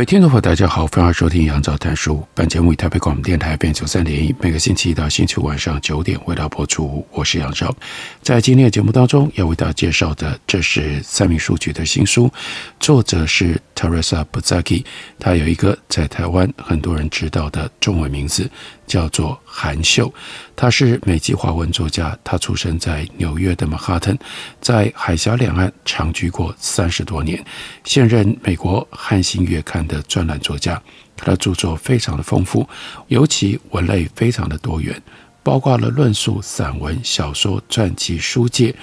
位听众朋友，大家好，欢迎收听杨照谈书。本节目以台北广播电台 FM 九三点一，每个星期一到星期五晚上九点为大家播出。我是杨照，在今天的节目当中要为大家介绍的，这是三名书局的新书，作者是 Teresa Buzaki，她有一个在台湾很多人知道的中文名字。叫做韩秀，他是美籍华文作家，他出生在纽约的曼哈顿，在海峡两岸长居过三十多年，现任美国《汉星月刊》的专栏作家。他的著作非常的丰富，尤其文类非常的多元，包括了论述、散文、小说、传记、书介。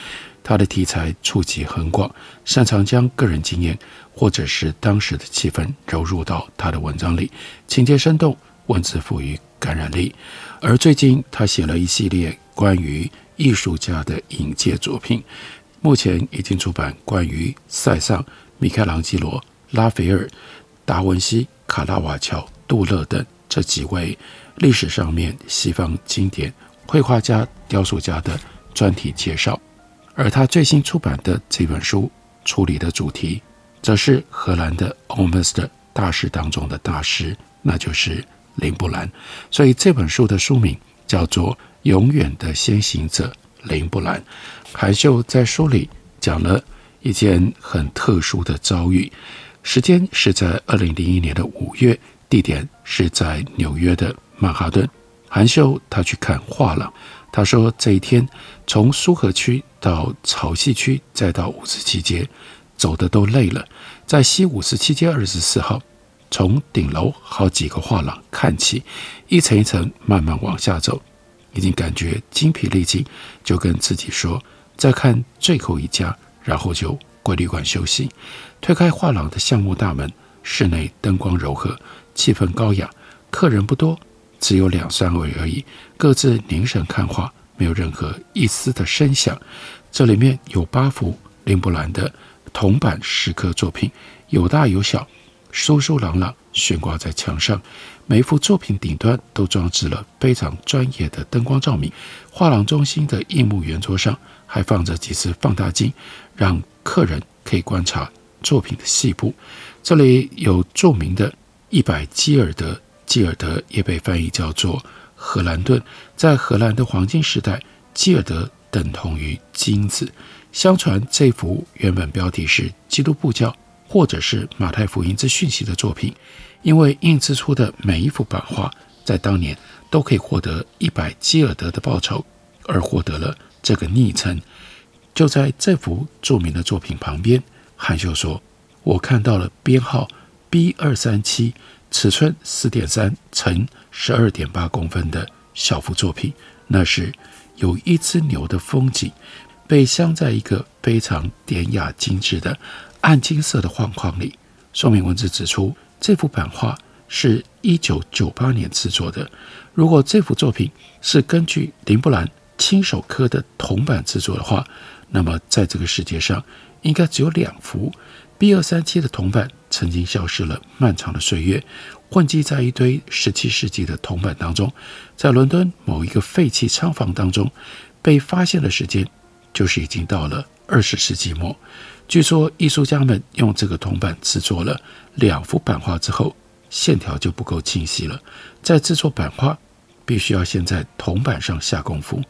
他的题材触及很广，擅长将个人经验或者是当时的气氛揉入到他的文章里，情节生动，文字赋予感染力，而最近他写了一系列关于艺术家的引介作品，目前已经出版关于塞尚、米开朗基罗、拉斐尔、达文西、卡拉瓦乔、杜勒等这几位历史上面西方经典绘画家、雕塑家的专题介绍，而他最新出版的这本书处理的主题，则是荷兰的 Almost 大师当中的大师，那就是。林布兰，所以这本书的书名叫做《永远的先行者》林布兰。韩秀在书里讲了一件很特殊的遭遇，时间是在二零零一年的五月，地点是在纽约的曼哈顿。韩秀他去看画廊，他说这一天从苏河区到草薙区，再到五十七街，走的都累了，在西五十七街二十四号。从顶楼好几个画廊看起，一层一层慢慢往下走，已经感觉精疲力尽，就跟自己说：“再看最后一家，然后就回旅馆休息。”推开画廊的橡木大门，室内灯光柔和，气氛高雅，客人不多，只有两三位而已，各自凝神看画，没有任何一丝的声响。这里面有八幅林布兰的铜版石刻作品，有大有小。疏疏朗朗悬挂在墙上，每一幅作品顶端都装置了非常专业的灯光照明。画廊中心的硬木圆桌上还放着几只放大镜，让客人可以观察作品的细部。这里有著名的一百基尔德，基尔德也被翻译叫做荷兰盾。在荷兰的黄金时代，基尔德等同于金子。相传这幅原本标题是基督布教。或者是马太福音之讯息的作品，因为印制出的每一幅版画，在当年都可以获得一百基尔德的报酬，而获得了这个昵称。就在这幅著名的作品旁边，韩秀说：“我看到了编号 B 二三七，尺寸四点三乘十二点八公分的小幅作品，那是有一只牛的风景，被镶在一个非常典雅精致的。”暗金色的画框里，说明文字指出，这幅版画是一九九八年制作的。如果这幅作品是根据林布兰亲手刻的铜版制作的话，那么在这个世界上应该只有两幅 B 二三七的铜版曾经消失了漫长的岁月，混迹在一堆十七世纪的铜版当中，在伦敦某一个废弃仓房当中被发现的时间，就是已经到了二十世纪末。据说艺术家们用这个铜板制作了两幅版画之后，线条就不够清晰了。在制作版画，必须要先在铜板上下功夫，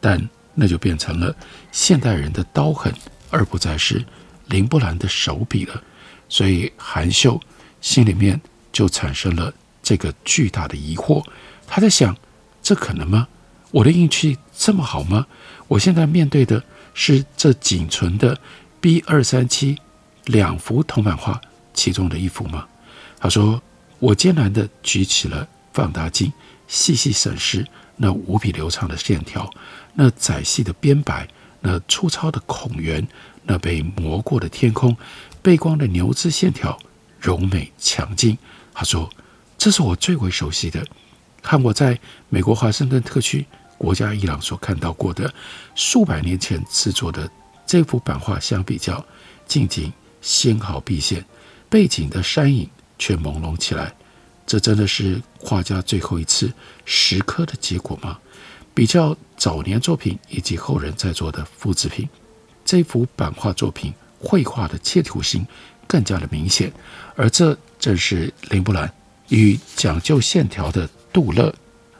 但那就变成了现代人的刀痕，而不再是林布兰的手笔了。所以韩秀心里面就产生了这个巨大的疑惑。他在想：这可能吗？我的运气这么好吗？我现在面对的是这仅存的。B 二三七两幅铜版画其中的一幅吗？他说：“我艰难地举起了放大镜，细细审视那无比流畅的线条，那窄细的边白，那粗糙的孔缘，那被磨过的天空，背光的牛脂线条柔美强劲。他说：“这是我最为熟悉的，看我在美国华盛顿特区国家伊朗所看到过的数百年前制作的这幅版画相比较，近景纤毫毕现，背景的山影却朦胧起来。这真的是画家最后一次石刻的结果吗？比较早年作品以及后人在做的复制品，这幅版画作品绘画的切图性更加的明显，而这。”正是林布兰与讲究线条的杜勒，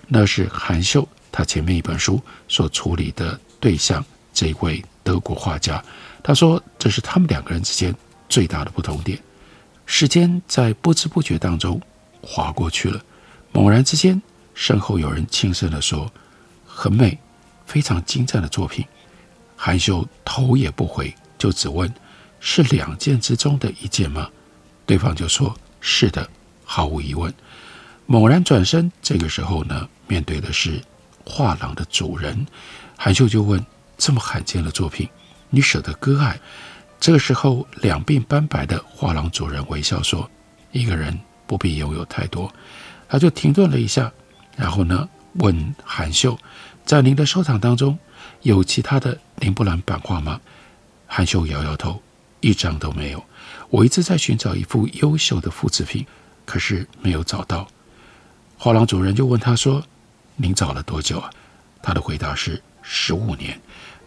那是韩秀他前面一本书所处理的对象。这位德国画家，他说这是他们两个人之间最大的不同点。时间在不知不觉当中划过去了，猛然之间，身后有人轻声地说：“很美，非常精湛的作品。”韩秀头也不回，就只问：“是两件之中的一件吗？”对方就说。是的，毫无疑问。猛然转身，这个时候呢，面对的是画廊的主人。韩秀就问：“这么罕见的作品，你舍得割爱？”这个时候，两鬓斑白的画廊主人微笑说：“一个人不必拥有太多。”他就停顿了一下，然后呢，问韩秀：“在您的收藏当中，有其他的林布兰版画吗？”韩秀摇摇头：“一张都没有。”我一直在寻找一幅优秀的复制品，可是没有找到。画廊主人就问他说：“您找了多久啊？”他的回答是：“十五年。”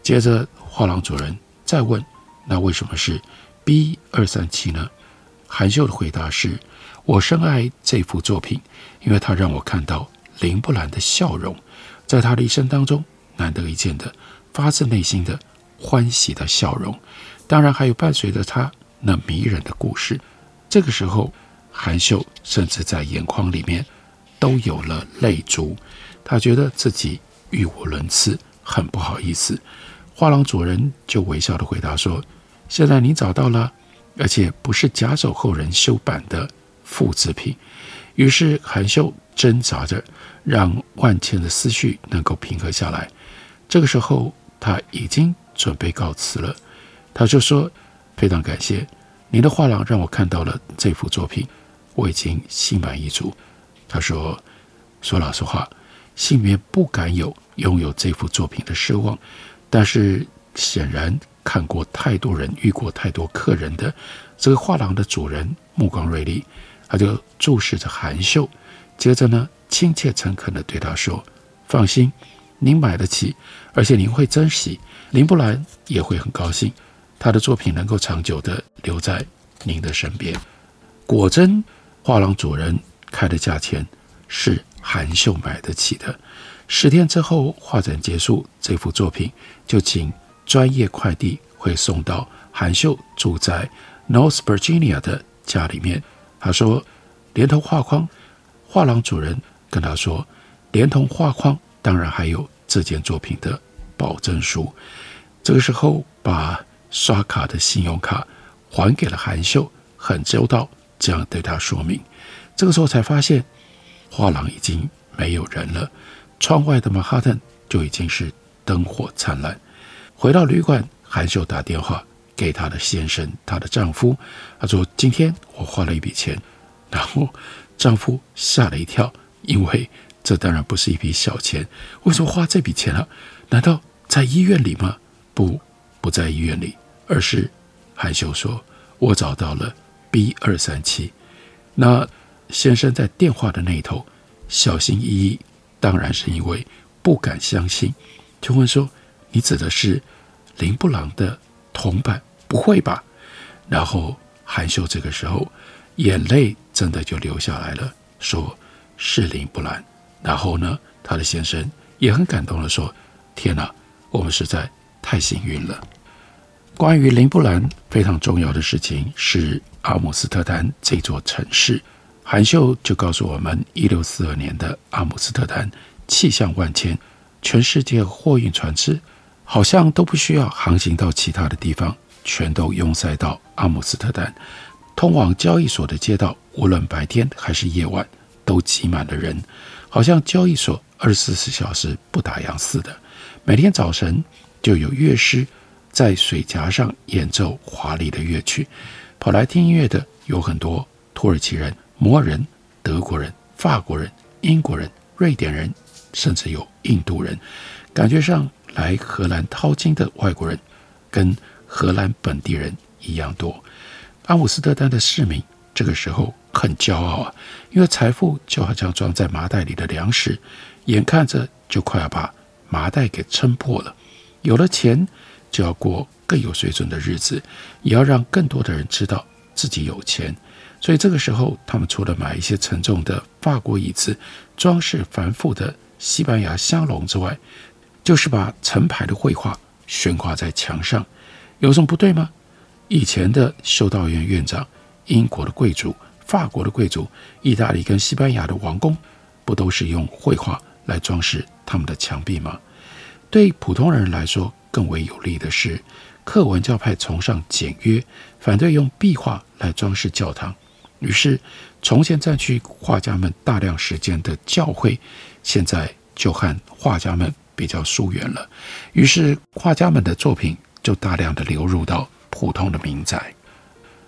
接着画廊主人再问：“那为什么是 B 二三七呢？”韩秀的回答是：“我深爱这幅作品，因为它让我看到林布兰的笑容，在他的一生当中难得一见的发自内心的欢喜的笑容，当然还有伴随着他。”那迷人的故事，这个时候，韩秀甚至在眼眶里面都有了泪珠。他觉得自己语无伦次，很不好意思。画廊主人就微笑地回答说：“现在你找到了，而且不是假手后人修版的复制品。”于是韩秀挣扎着，让万千的思绪能够平和下来。这个时候，他已经准备告辞了。他就说。非常感谢您的画廊，让我看到了这幅作品，我已经心满意足。他说：“说老实话，心里面不敢有拥有这幅作品的奢望，但是显然看过太多人，遇过太多客人的这个画廊的主人目光锐利，他就注视着韩秀，接着呢，亲切诚恳地对他说：‘放心，您买得起，而且您会珍惜，林布兰也会很高兴。’”他的作品能够长久地留在您的身边，果真，画廊主人开的价钱是韩秀买得起的。十天之后，画展结束，这幅作品就请专业快递会送到韩秀住在 North Virginia 的家里面。他说，连同画框，画廊主人跟他说，连同画框，当然还有这件作品的保证书。这个时候，把。刷卡的信用卡还给了韩秀，很周到，这样对他说明。这个时候才发现，画廊已经没有人了，窗外的曼哈顿就已经是灯火灿烂。回到旅馆，韩秀打电话给她的先生，她的丈夫，她说：“今天我花了一笔钱。”然后丈夫吓了一跳，因为这当然不是一笔小钱。为什么花这笔钱啊？难道在医院里吗？不，不在医院里。而是，韩秀说：“我找到了 B 二三七。”那先生在电话的那头小心翼翼，当然是因为不敢相信，就问说：“你指的是林布朗的铜版？不会吧？”然后韩秀这个时候眼泪真的就流下来了，说：“是林布朗。”然后呢，他的先生也很感动地说：“天哪，我们实在太幸运了。”关于林布兰非常重要的事情是阿姆斯特丹这座城市。韩秀就告诉我们，一六四二年的阿姆斯特丹气象万千，全世界货运船只好像都不需要航行到其他的地方，全都拥塞到阿姆斯特丹。通往交易所的街道，无论白天还是夜晚，都挤满了人，好像交易所二十四小时不打烊似的。每天早晨就有乐师。在水闸上演奏华丽的乐曲。跑来听音乐的有很多土耳其人、摩人、德国人、法国人、英国人、瑞典人，甚至有印度人。感觉上来荷兰淘金的外国人，跟荷兰本地人一样多。阿姆斯特丹的市民这个时候很骄傲啊，因为财富就好像装在麻袋里的粮食，眼看着就快要把麻袋给撑破了。有了钱，就要过更有水准的日子，也要让更多的人知道自己有钱。所以这个时候，他们除了买一些沉重的法国椅子、装饰繁复的西班牙香笼之外，就是把成排的绘画悬挂在墙上。有什么不对吗？以前的修道院院长、英国的贵族、法国的贵族、意大利跟西班牙的王公，不都是用绘画来装饰他们的墙壁吗？对普通人来说，更为有利的是，克文教派崇尚简约，反对用壁画来装饰教堂。于是，从前占据画家们大量时间的教会，现在就和画家们比较疏远了。于是，画家们的作品就大量的流入到普通的民宅。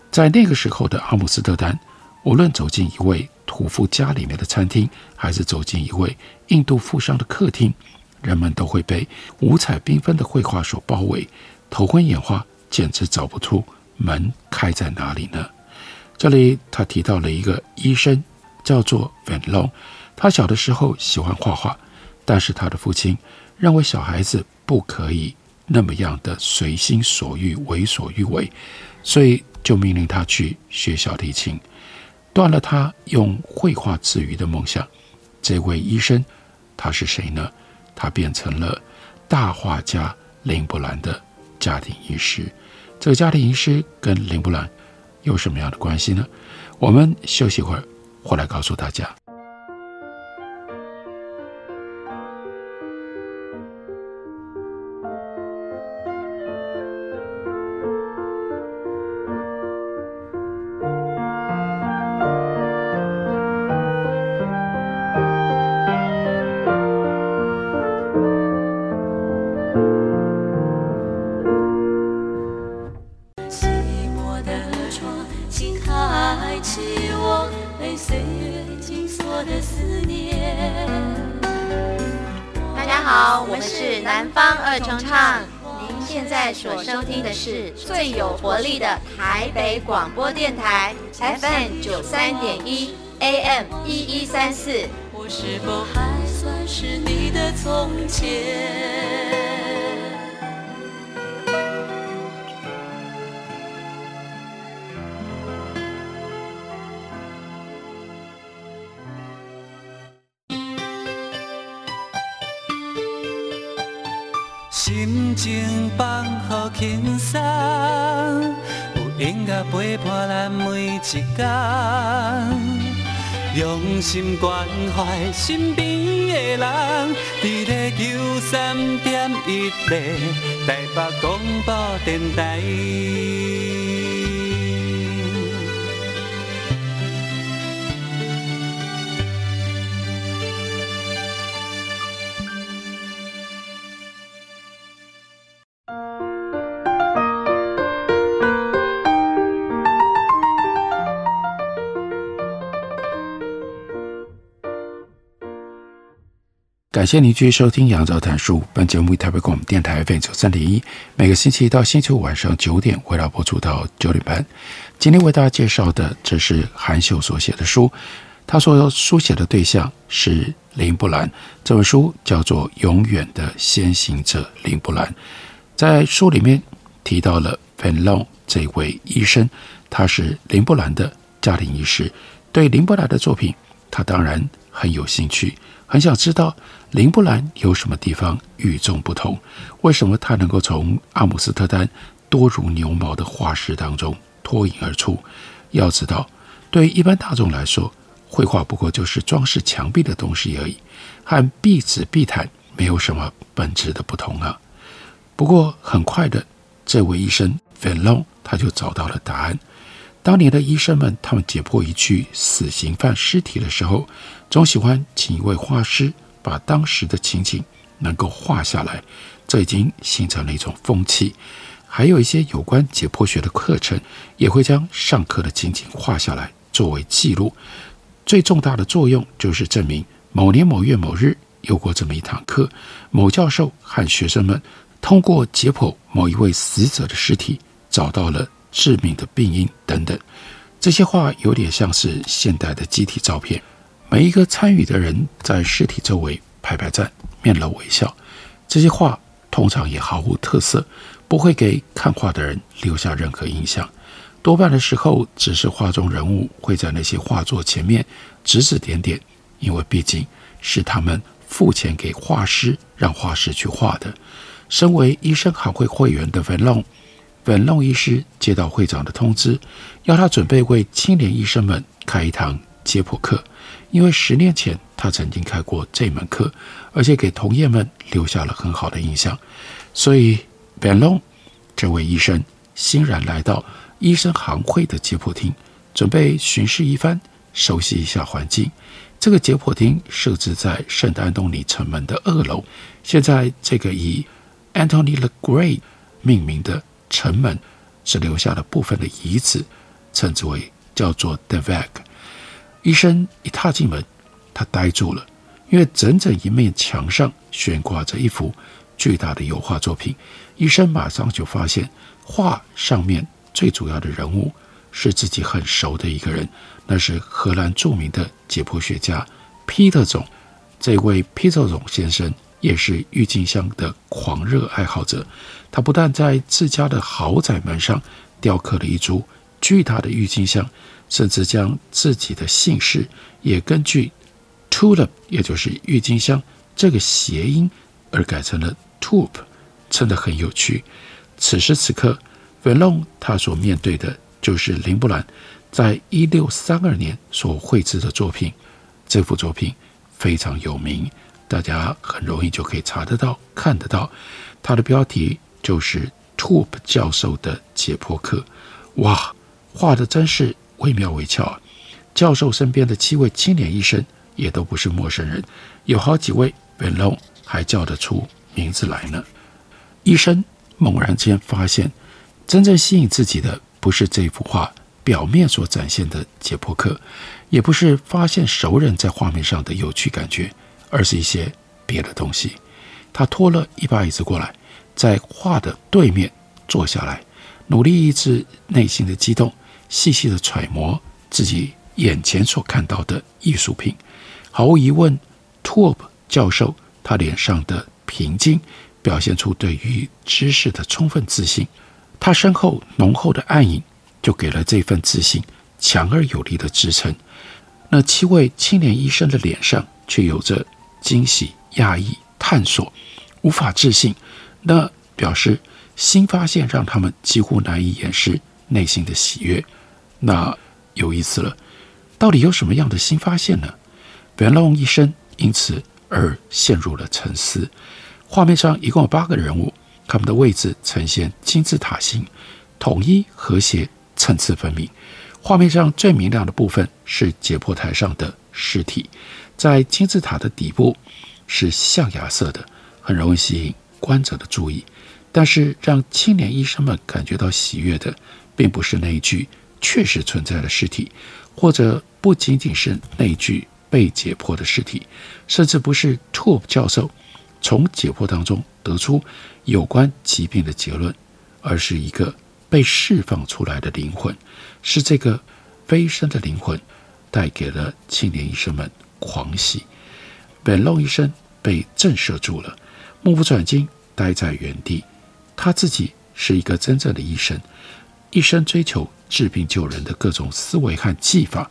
在那个时候的阿姆斯特丹，无论走进一位屠夫家里面的餐厅，还是走进一位印度富商的客厅。人们都会被五彩缤纷的绘画所包围，头昏眼花，简直找不出门开在哪里呢？这里他提到了一个医生，叫做 Van Long。他小的时候喜欢画画，但是他的父亲认为小孩子不可以那么样的随心所欲、为所欲为，所以就命令他去学小提琴，断了他用绘画自娱的梦想。这位医生他是谁呢？他变成了大画家林布兰的家庭医师。这个家庭医师跟林布兰有什么样的关系呢？我们休息会儿，回来告诉大家。是最有活力的台北广播电台，FM 九三点一，AM 一一三四。我是否还算是你的从前？心情放好轻松，有音乐陪伴咱每一天，用心关怀身边的人，伫咧九三点一台北广播电台。感谢您继续收听《杨照谈书》。本节目以台北广播电台 FM 九三点一，每个星期一到星期五晚上九点，为大家播出到九点半。今天为大家介绍的，这是韩秀所写的书。他所书写的对象是林布兰。这本书叫做《永远的先行者林布兰》。在书里面提到了 Van Long 这位医生，他是林布兰的家庭医师。对林布兰的作品，他当然很有兴趣。很想知道林布兰有什么地方与众不同？为什么他能够从阿姆斯特丹多如牛毛的画室当中脱颖而出？要知道，对于一般大众来说，绘画不过就是装饰墙壁的东西而已，和壁纸、壁毯没有什么本质的不同啊。不过很快的，这位医生 f e l o n 他就找到了答案。当年的医生们，他们解剖一具死刑犯尸体的时候，总喜欢请一位画师把当时的情景能够画下来，这已经形成了一种风气。还有一些有关解剖学的课程，也会将上课的情景画下来作为记录。最重大的作用就是证明某年某月某日有过这么一堂课，某教授和学生们通过解剖某一位死者的尸体，找到了致命的病因等等。这些画有点像是现代的集体照片，每一个参与的人在尸体周围排排站，面露微笑。这些画通常也毫无特色，不会给看画的人留下任何印象。多半的时候，只是画中人物会在那些画作前面指指点点，因为毕竟是他们付钱给画师，让画师去画的。身为医生行会会员的文龙。本弄医师接到会长的通知，要他准备为青年医生们开一堂解剖课，因为十年前他曾经开过这门课，而且给同业们留下了很好的印象。所以，本弄这位医生欣然来到医生行会的解剖厅，准备巡视一番，熟悉一下环境。这个解剖厅设置在圣安东尼城门的二楼。现在，这个以 Anthony Le Gray 命名的。城门只留下了部分的遗址，称之为叫做 The Veg。医生一踏进门，他呆住了，因为整整一面墙上悬挂着一幅巨大的油画作品。医生马上就发现，画上面最主要的人物是自己很熟的一个人，那是荷兰著名的解剖学家皮特总。这位皮特总先生。也是郁金香的狂热爱好者，他不但在自家的豪宅门上雕刻了一株巨大的郁金香，甚至将自己的姓氏也根据 tulip，也就是郁金香这个谐音而改成了 tulp，真的很有趣。此时此刻，Vallon 他所面对的就是林布兰在一六三二年所绘制的作品，这幅作品非常有名。大家很容易就可以查得到、看得到，它的标题就是 Tulp 教授的解剖课。哇，画的真是惟妙惟肖啊！教授身边的七位青年医生也都不是陌生人，有好几位 Vallon 还叫得出名字来呢。医生猛然间发现，真正吸引自己的不是这幅画表面所展现的解剖课，也不是发现熟人在画面上的有趣感觉。而是一些别的东西。他拖了一把椅子过来，在画的对面坐下来，努力抑制内心的激动，细细的揣摩自己眼前所看到的艺术品。毫无疑问，Tulp 教授他脸上的平静，表现出对于知识的充分自信。他身后浓厚的暗影，就给了这份自信强而有力的支撑。那七位青年医生的脸上却有着。惊喜、讶异、探索、无法置信，那表示新发现让他们几乎难以掩饰内心的喜悦。那有意思了，到底有什么样的新发现呢？本龙医生因此而陷入了沉思。画面上一共有八个人物，他们的位置呈现金字塔形，统一、和谐、层次分明。画面上最明亮的部分是解剖台上的尸体。在金字塔的底部是象牙色的，很容易吸引观者的注意。但是让青年医生们感觉到喜悦的，并不是那一具确实存在的尸体，或者不仅仅是那具被解剖的尸体，甚至不是 Tulp 教授从解剖当中得出有关疾病的结论，而是一个被释放出来的灵魂，是这个飞升的灵魂带给了青年医生们。狂喜，本龙医生被震慑住了，目不转睛，呆在原地。他自己是一个真正的医生，一生追求治病救人的各种思维和技法，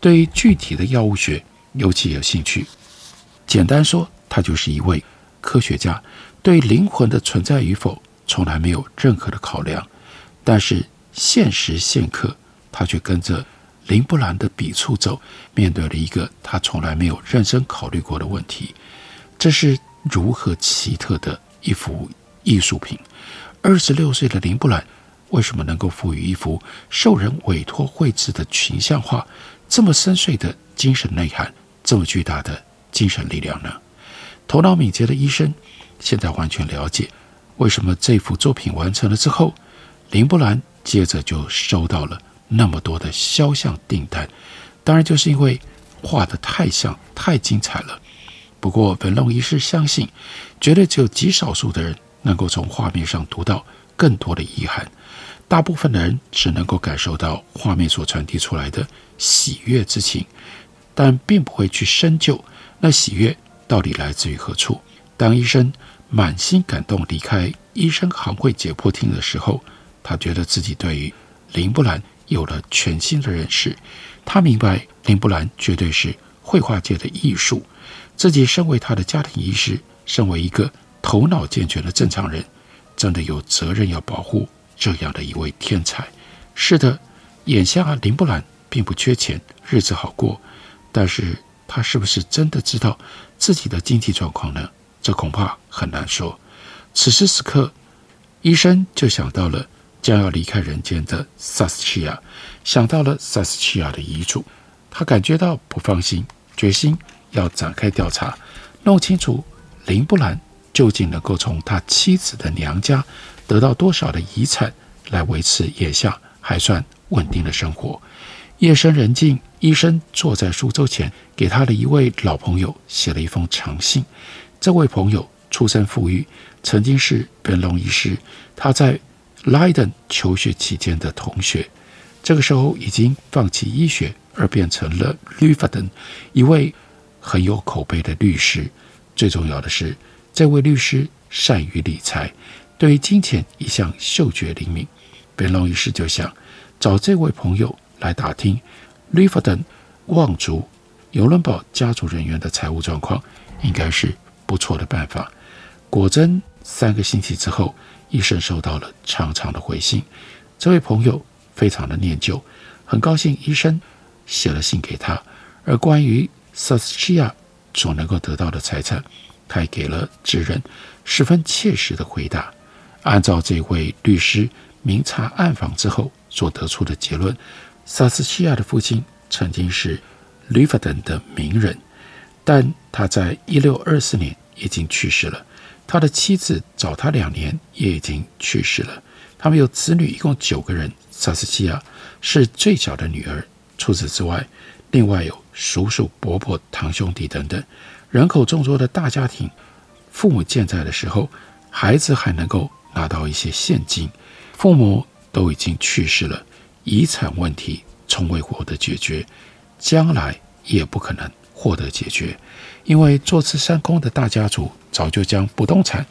对于具体的药物学尤其有兴趣。简单说，他就是一位科学家，对灵魂的存在与否从来没有任何的考量。但是现实现刻，他却跟着。林布兰的笔触走，面对了一个他从来没有认真考虑过的问题：这是如何奇特的一幅艺术品？二十六岁的林布兰为什么能够赋予一幅受人委托绘制的群像画这么深邃的精神内涵，这么巨大的精神力量呢？头脑敏捷的医生现在完全了解，为什么这幅作品完成了之后，林布兰接着就收到了那么多的肖像订单？当然，就是因为画得太像、太精彩了。不过，文龙医师相信，绝对只有极少数的人能够从画面上读到更多的遗憾。大部分的人只能够感受到画面所传递出来的喜悦之情，但并不会去深究那喜悦到底来自于何处。当医生满心感动离开医生行会解剖厅的时候，他觉得自己对于林布兰有了全新的认识。他明白林布兰绝对是绘画界的艺术。自己身为他的家庭医师，身为一个头脑健全的正常人，真的有责任要保护这样的一位天才。是的，眼下林布兰并不缺钱，日子好过，但是他是不是真的知道自己的经济状况呢？这恐怕很难说。此时此刻，医生就想到了将要离开人间的萨斯奇亚，想到了萨斯奇亚的遗嘱，他感觉到不放心，决心。要展开调查，弄清楚林布兰究竟能够从他妻子的娘家得到多少的遗产，来维持眼下还算稳定的生活。夜深人静，医生坐在书桌前，给他的一位老朋友写了一封长信。这位朋友出身富裕，曾经是本龙医师他在莱登求学期间的同学，这个时候已经放弃医学，而变成了吕弗登一位。很有口碑的律师，最重要的是，这位律师善于理财，对于金钱一向嗅觉灵敏。本龙医师就想找这位朋友来打听利弗登望族尤伦堡家族人员的财务状况，应该是不错的办法。果真，三个星期之后，医生收到了长长的回信。这位朋友非常的念旧，很高兴医生写了信给他，而关于。萨斯奇亚所能够得到的财产，他也给了智人十分切实的回答。按照这位律师明察暗访之后所得出的结论，萨斯奇亚的父亲曾经是吕弗登的名人，但他在一六二四年已经去世了。他的妻子早他两年也已经去世了。他们有子女一共九个人，萨斯奇亚是最小的女儿。除此之外，另外有叔叔、伯伯、堂兄弟等等，人口众多的大家庭。父母健在的时候，孩子还能够拿到一些现金；父母都已经去世了，遗产问题从未获得解决，将来也不可能获得解决，因为坐吃山空的大家族早就将不动产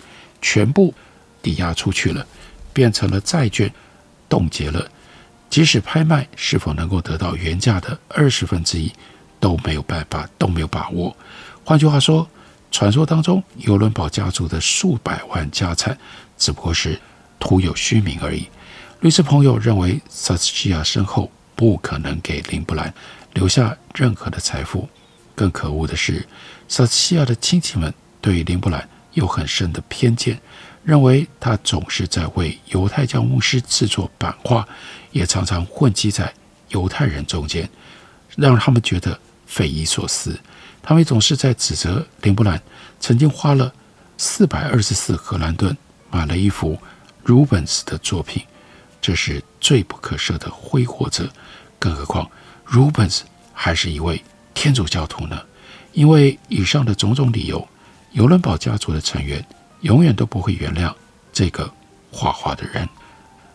全部抵押出去了，变成了债券，冻结了。即使拍卖是否能够得到原价的二十分之一都没有办法，都没有把握。换句话说，传说当中尤伦堡家族的数百万家产只不过是徒有虚名而已。律师朋友认为，萨斯奇亚身后不可能给林布兰留下任何的财富。更可恶的是，萨斯奇亚的亲戚们对林布兰有很深的偏见。认为他总是在为犹太教牧师制作版画，也常常混迹在犹太人中间，让他们觉得匪夷所思。他们总是在指责林布兰曾经花了四百二十四荷兰盾买了一幅 Rubens 的作品，这是罪不可赦的挥霍者。更何况 Rubens 还是一位天主教徒呢？因为以上的种种理由，尤伦堡家族的成员。永远都不会原谅这个画画的人。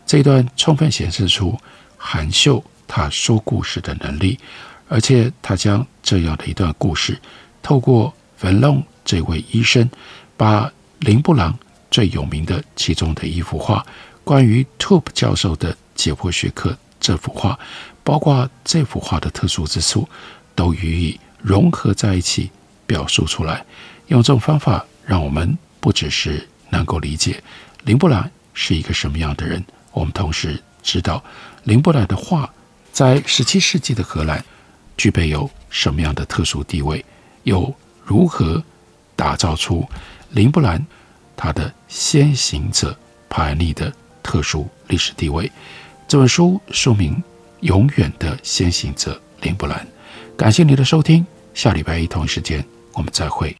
这一段充分显示出韩秀他说故事的能力，而且他将这样的一段故事，透过文龙这位医生，把林布朗最有名的其中的一幅画，关于 Toope 教授的解剖学课这幅画，包括这幅画的特殊之处，都予以融合在一起表述出来。用这种方法，让我们。不只是能够理解林布兰是一个什么样的人，我们同时知道林布兰的画在十七世纪的荷兰具备有什么样的特殊地位，又如何打造出林布兰他的先行者帕安尼的特殊历史地位。这本书书名《永远的先行者林布兰》。感谢你的收听，下礼拜一同一时间我们再会。